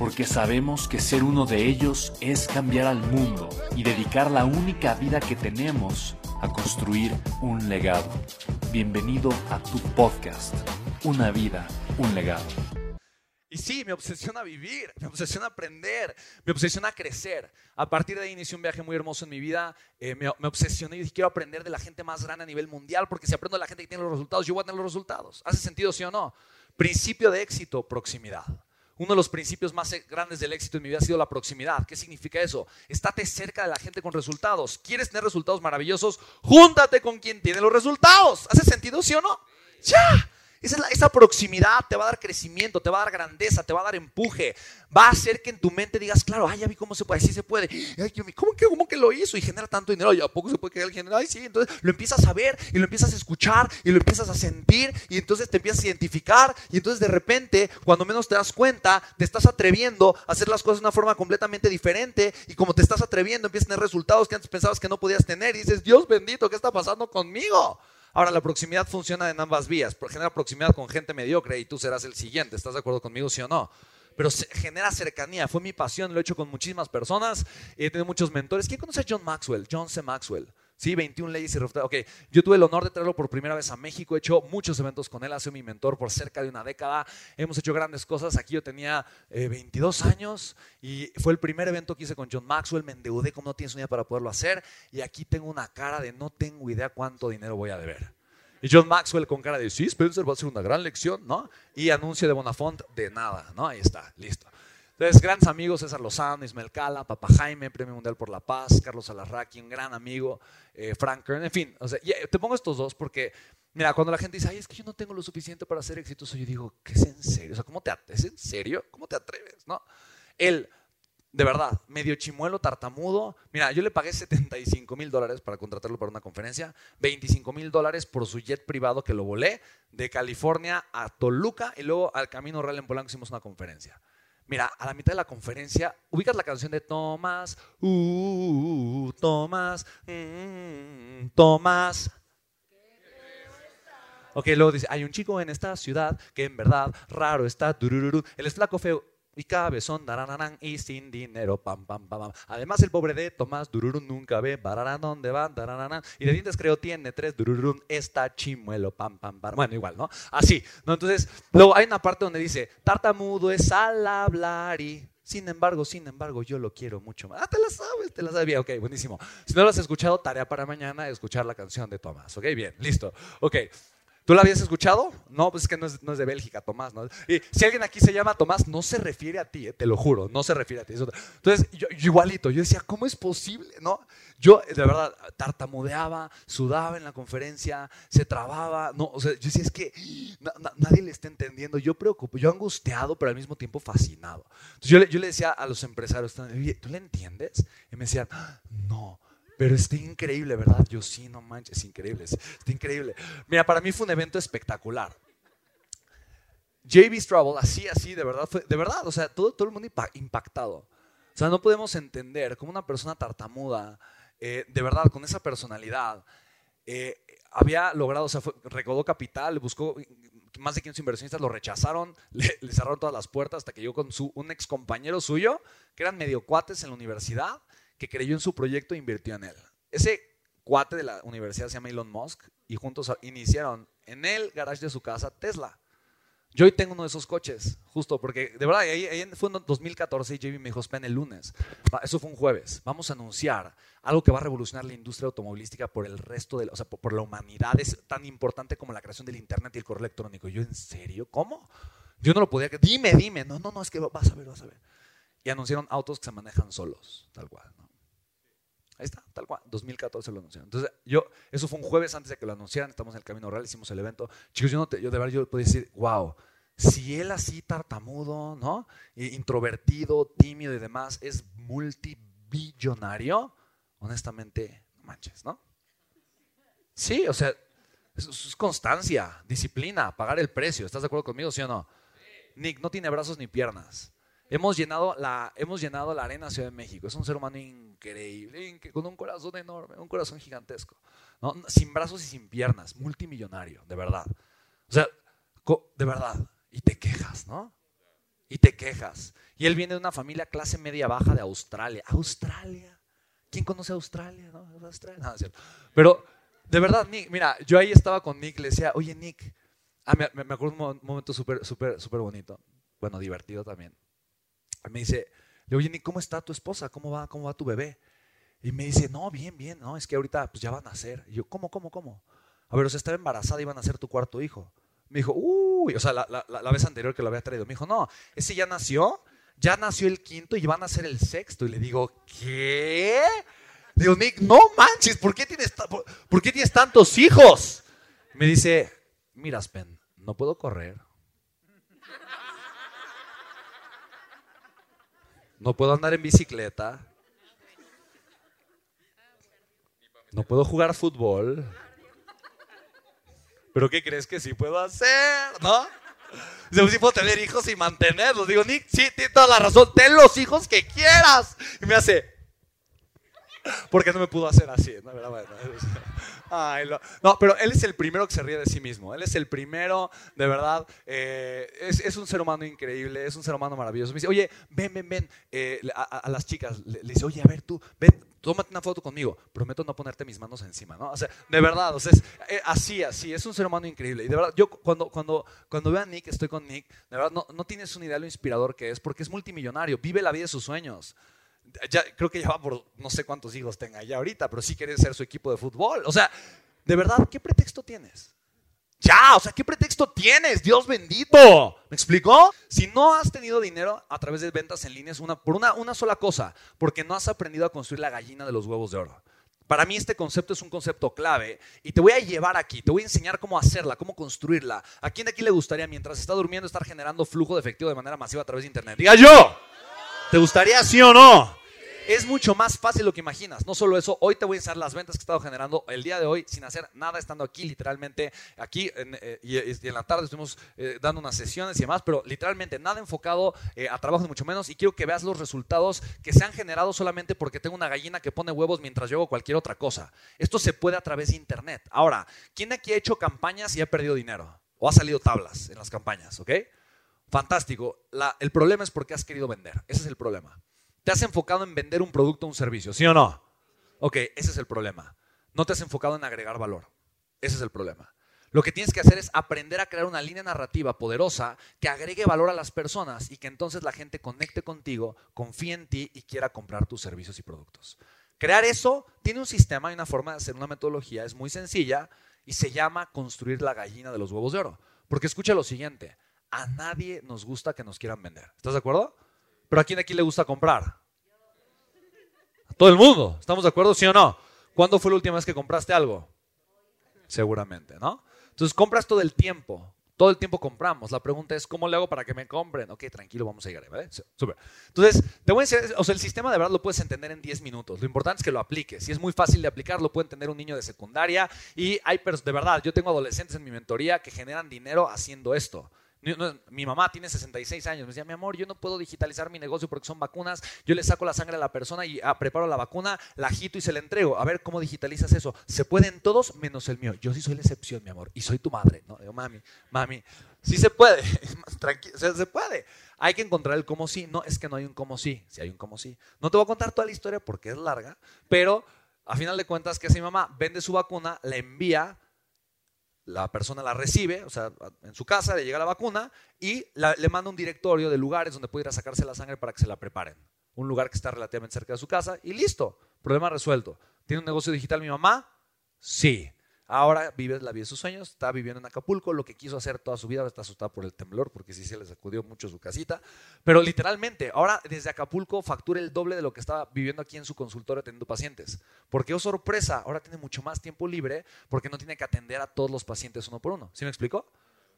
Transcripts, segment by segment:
porque sabemos que ser uno de ellos es cambiar al mundo y dedicar la única vida que tenemos a construir un legado. Bienvenido a tu podcast, Una vida, un legado. Y sí, me obsesiona vivir, me obsesiona aprender, me obsesiona crecer. A partir de ahí inicié un viaje muy hermoso en mi vida. Eh, me, me, obsesioné y dije, quiero aprender de la gente más grande a nivel mundial, porque si aprendo de la gente que tiene los resultados, yo voy a tener los resultados. ¿Hace sentido, sí o no? Principio de éxito, proximidad. Uno de los principios más grandes del éxito en mi vida ha sido la proximidad. ¿Qué significa eso? Estate cerca de la gente con resultados. ¿Quieres tener resultados maravillosos? Júntate con quien tiene los resultados. ¿Hace sentido, sí o no? ¡Ya! Esa, proximidad te va a dar crecimiento, te va a dar grandeza, te va a dar empuje. Va a hacer que en tu mente digas, claro, ay, ya vi cómo se puede, sí se puede. ¿cómo, que, ¿Cómo que lo hizo? Y genera tanto dinero, ¿y a poco se puede crear el dinero? Ay, sí. Entonces lo empiezas a ver y lo empiezas a escuchar y lo empiezas a sentir y entonces te empiezas a identificar y entonces de repente, cuando menos te das cuenta, te estás atreviendo a hacer las cosas de una forma completamente diferente y como te estás atreviendo, empiezas a tener resultados que antes pensabas que no podías tener y dices, Dios bendito, ¿qué está pasando conmigo? Ahora, la proximidad funciona en ambas vías. Genera proximidad con gente mediocre y tú serás el siguiente. ¿Estás de acuerdo conmigo, sí o no? Pero genera cercanía. Fue mi pasión, lo he hecho con muchísimas personas. He tenido muchos mentores. ¿Quién conoce a John Maxwell? John C. Maxwell. Sí, 21 leyes y Ok, yo tuve el honor de traerlo por primera vez a México. He hecho muchos eventos con él. Ha sido mi mentor por cerca de una década. Hemos hecho grandes cosas. Aquí yo tenía 22 eh, años y fue el primer evento que hice con John Maxwell. Me endeudé como no tienes una idea para poderlo hacer. Y aquí tengo una cara de no tengo idea cuánto dinero voy a deber. Y John Maxwell con cara de, sí, Spencer va a ser una gran lección, ¿no? Y anuncio de Bonafont de nada, ¿no? Ahí está, listo. Entonces, grandes amigos, César Lozano, Ismael Cala, Papa Jaime, Premio Mundial por la Paz, Carlos Alarraqui, un gran amigo, eh, Frank Kern, en fin. O sea, te pongo estos dos porque, mira, cuando la gente dice, ay, es que yo no tengo lo suficiente para ser exitoso, yo digo, ¿qué es en serio? O sea, ¿cómo te ¿Es en serio? ¿Cómo te atreves? ¿No? Él, de verdad, medio chimuelo, tartamudo. Mira, yo le pagué 75 mil dólares para contratarlo para una conferencia, 25 mil dólares por su jet privado que lo volé de California a Toluca y luego al Camino Real en Polanco hicimos una conferencia. Mira, a la mitad de la conferencia, ubicas la canción de Tomás, uh, Tomás, mm, Tomás. Ok, luego dice, hay un chico en esta ciudad que en verdad raro está, durururu. Él es flaco, feo y cabezón, dararán, y sin dinero, pam, pam, pam, Además, el pobre de Tomás Dururun nunca ve, bararán, ¿dónde va? Dararán, y de dientes creo tiene tres, Dururun está chimuelo, pam, pam, pam. Bueno, igual, ¿no? Así, ¿no? Entonces, luego hay una parte donde dice, tartamudo es al hablar y... Sin embargo, sin embargo, yo lo quiero mucho más. Ah, te la sabes, te la bien. Ok, buenísimo. Si no lo has escuchado, tarea para mañana, escuchar la canción de Tomás. Ok, bien, listo. Ok. ¿Tú la habías escuchado? No, pues es que no es, de Bélgica, Tomás. ¿no? Y si alguien aquí se llama Tomás, no se refiere a ti, eh, te lo juro, no se refiere a ti. Entonces, igualito, yo decía, ¿cómo es posible? ¿No? Yo, de verdad, tartamudeaba, sudaba en la conferencia, se trababa. No, o sea, yo decía, es que nadie le está entendiendo. Yo preocupo, yo angustiado, pero al mismo tiempo fascinado. Entonces, yo le, yo le decía a los empresarios, ¿tú le entiendes? Y me decían, no. Pero está increíble, ¿verdad? Yo sí, no manches, es increíble, está increíble. Mira, para mí fue un evento espectacular. JB Trouble, así, así, de verdad, fue, de verdad, o sea, todo, todo el mundo impactado. O sea, no podemos entender cómo una persona tartamuda, eh, de verdad, con esa personalidad, eh, había logrado, o sea, recaudó capital, buscó más de 15 inversionistas, lo rechazaron, le, cerraron todas las puertas hasta que llegó con su, un ex compañero suyo, que eran medio cuates en la universidad, que creyó en su proyecto e invirtió en él. Ese cuate de la universidad se llama Elon Musk y juntos iniciaron en el garage de su casa Tesla. Yo hoy tengo uno de esos coches, justo porque de verdad, ahí, fue en 2014 y JB me dijo, en el lunes, eso fue un jueves, vamos a anunciar algo que va a revolucionar la industria automovilística por el resto de, o sea, por, la humanidad, es tan importante como la creación del Internet y el correo electrónico. yo, ¿en serio? ¿Cómo? Yo no lo podía, dime, dime, no, no, no, es que vas a ver, vas a ver. Y anunciaron autos que se manejan solos, tal cual. Ahí está, tal cual. 2014 lo anunciaron. Entonces, yo, eso fue un jueves antes de que lo anunciaran. Estamos en el Camino Real, hicimos el evento. Chicos, yo, no te, yo de verdad yo puedo decir, wow, si él así tartamudo, ¿no? Introvertido, tímido y demás, es multibillonario, honestamente, no manches, ¿no? Sí, o sea, es, constancia, disciplina, pagar el precio. ¿Estás de acuerdo conmigo, sí o no? Nick no tiene brazos ni piernas. Hemos llenado, la, hemos llenado la arena Ciudad de México. Es un ser humano increíble, con un corazón enorme, un corazón gigantesco. Sin brazos y sin piernas, multimillonario, de verdad. O sea, de verdad. Y te quejas, ¿no? Y te quejas. Y él viene de una familia clase media baja de Australia. Australia. ¿Quién conoce Australia? No, Australia. No, es cierto. Pero, de verdad, Nick, mira, yo ahí estaba con Nick, le decía, oye, Nick, ah, me, me, acuerdo un momento súper, súper, súper bonito. Bueno, divertido también me dice, le oye, Nick, ¿cómo está tu esposa? ¿Cómo va, ¿Cómo va tu bebé? Y me dice, no, bien, bien, no, es que ahorita pues ya van a nacer. Y yo, ¿cómo, cómo, cómo? A ver, o sea, estaba embarazada y van a ser tu cuarto hijo. Me dijo, uy, o sea, la, la, vez anterior que lo había traído. Me dijo, no, ese ya nació, ya nació el quinto y van a ser el sexto. Y le digo, ¿qué? Digo, Nick, no manches, ¿por qué tienes, por qué tienes tantos hijos? Me dice, mira, Spen, no puedo correr, No puedo andar en bicicleta. No puedo jugar fútbol. ¿Pero qué crees que sí puedo hacer? ¿No? Yo sí puedo tener hijos y mantenerlos. Digo, Nick, sí, tienes toda la razón. Ten los hijos que quieras. Y me hace, porque no me pudo hacer así. ¿no? No, pero él es el primero que se ríe de sí mismo. Él es el primero, de verdad. Eh, es, un ser humano increíble, es un ser humano maravilloso. Me oye, ven, ven, ven. Eh, a, las chicas le, dice, oye, a ver tú, ven, tómate una foto conmigo. Prometo no ponerte mis manos encima, ¿no? O sea, de verdad, o sea, es, eh, así, así, es un ser humano increíble. Y de verdad, yo cuando, cuando, cuando veo a Nick, estoy con Nick, de verdad, no, no tienes una idea de lo inspirador que es, porque es multimillonario, vive la vida de sus sueños ya, creo que ya va por no sé cuántos hijos tenga ya ahorita, pero sí quiere ser su equipo de fútbol. O sea, de verdad, ¿qué pretexto tienes? Ya, o sea, ¿qué pretexto tienes? Dios bendito. ¿Me explicó? Si no has tenido dinero a través de ventas en línea es una, por una, una sola cosa, porque no has aprendido a construir la gallina de los huevos de oro. Para mí este concepto es un concepto clave y te voy a llevar aquí, te voy a enseñar cómo hacerla, cómo construirla. ¿A quién de aquí le gustaría mientras está durmiendo estar generando flujo de efectivo de manera masiva a través de Internet? Diga yo. ¿Te gustaría sí o no? Es mucho más fácil lo que imaginas. No solo eso, hoy te voy a enseñar las ventas que he estado generando el día de hoy sin hacer nada, estando aquí literalmente, aquí eh, y, en la tarde estuvimos eh, dando unas sesiones y demás, pero literalmente nada enfocado eh, a trabajo ni mucho menos y quiero que veas los resultados que se han generado solamente porque tengo una gallina que pone huevos mientras yo hago cualquier otra cosa. Esto se puede a través de internet. Ahora, ¿quién aquí ha hecho campañas y ha perdido dinero? O ha salido tablas en las campañas, ¿ok? Fantástico. el problema es porque has querido vender. Ese es el problema. Te has enfocado en vender un producto o un servicio, ¿sí o no? Ok, ese es el problema. No te has enfocado en agregar valor. Ese es el problema. Lo que tienes que hacer es aprender a crear una línea narrativa poderosa que agregue valor a las personas y que entonces la gente conecte contigo, confíe en ti y quiera comprar tus servicios y productos. Crear eso tiene un sistema y una forma de hacer una metodología, es muy sencilla y se llama construir la gallina de los huevos de oro. Porque escucha lo siguiente, a nadie nos gusta que nos quieran vender. ¿Estás de acuerdo? Pero ¿a quién aquí le gusta comprar? Todo el mundo. ¿Estamos de acuerdo? ¿Sí o no? ¿Cuándo fue la última vez que compraste algo? Seguramente, ¿no? Entonces compras todo el tiempo. Todo el tiempo compramos. La pregunta es, ¿cómo le hago para que me compren? Ok, tranquilo, vamos a llegar, ¿vale? Súper. Entonces, te voy a decir, o sea, el sistema de verdad lo puedes entender en 10 minutos. Lo importante es que lo apliques. Si es muy fácil de aplicar, lo puede entender un niño de secundaria. Y hay, de verdad, yo tengo adolescentes en mi mentoría que generan dinero haciendo esto. Mi mamá tiene 66 años. Me decía, mi amor, yo no puedo digitalizar mi negocio porque son vacunas. Yo le saco la sangre a la persona y ah, preparo la vacuna, la agito y se la entrego. A ver cómo digitalizas eso. Se pueden todos menos el mío. Yo sí soy la excepción, mi amor. Y soy tu madre. ¿no? Digo, mami, mami. Sí se puede. Tranquilo, se puede. Hay que encontrar el cómo sí. No, es que no hay un cómo sí. Si hay un cómo sí. No te voy a contar toda la historia porque es larga, pero a final de cuentas, que si mamá vende su vacuna, la envía la persona la recibe, o sea, en su casa le llega la vacuna y le manda un directorio de lugares donde puede ir a sacarse la sangre para que se la preparen. Un lugar que está relativamente cerca de su casa y listo, problema resuelto. ¿Tiene un negocio digital mi mamá? Sí. Ahora vive la vida de sus sueños, está viviendo en Acapulco, lo que quiso hacer toda su vida, está asustada por el temblor porque sí se le sacudió mucho su casita, pero literalmente, ahora desde Acapulco factura el doble de lo que estaba viviendo aquí en su consultorio teniendo pacientes. Porque, oh sorpresa, ahora tiene mucho más tiempo libre porque no tiene que atender a todos los pacientes uno por uno. ¿Sí me explico?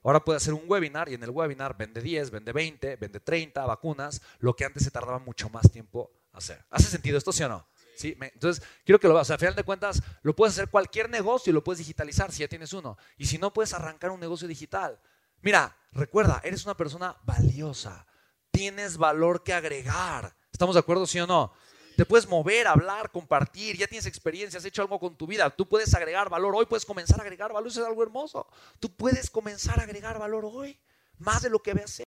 Ahora puede hacer un webinar y en el webinar vende 10, vende 20, vende 30 vacunas, lo que antes se tardaba mucho más tiempo hacer. ¿Hace sentido esto, sí o no? Entonces, quiero que lo veas. O sea, al final de cuentas, lo puedes hacer cualquier negocio y lo puedes digitalizar si ya tienes uno. Y si no, puedes arrancar un negocio digital. Mira, recuerda, eres una persona valiosa. Tienes valor que agregar. ¿Estamos de acuerdo, sí o no? Te puedes mover, hablar, compartir, ya tienes experiencia, has hecho algo con tu vida, tú puedes agregar valor, hoy puedes comenzar a agregar valor, eso es algo hermoso. Tú puedes comenzar a agregar valor hoy, más de lo que veas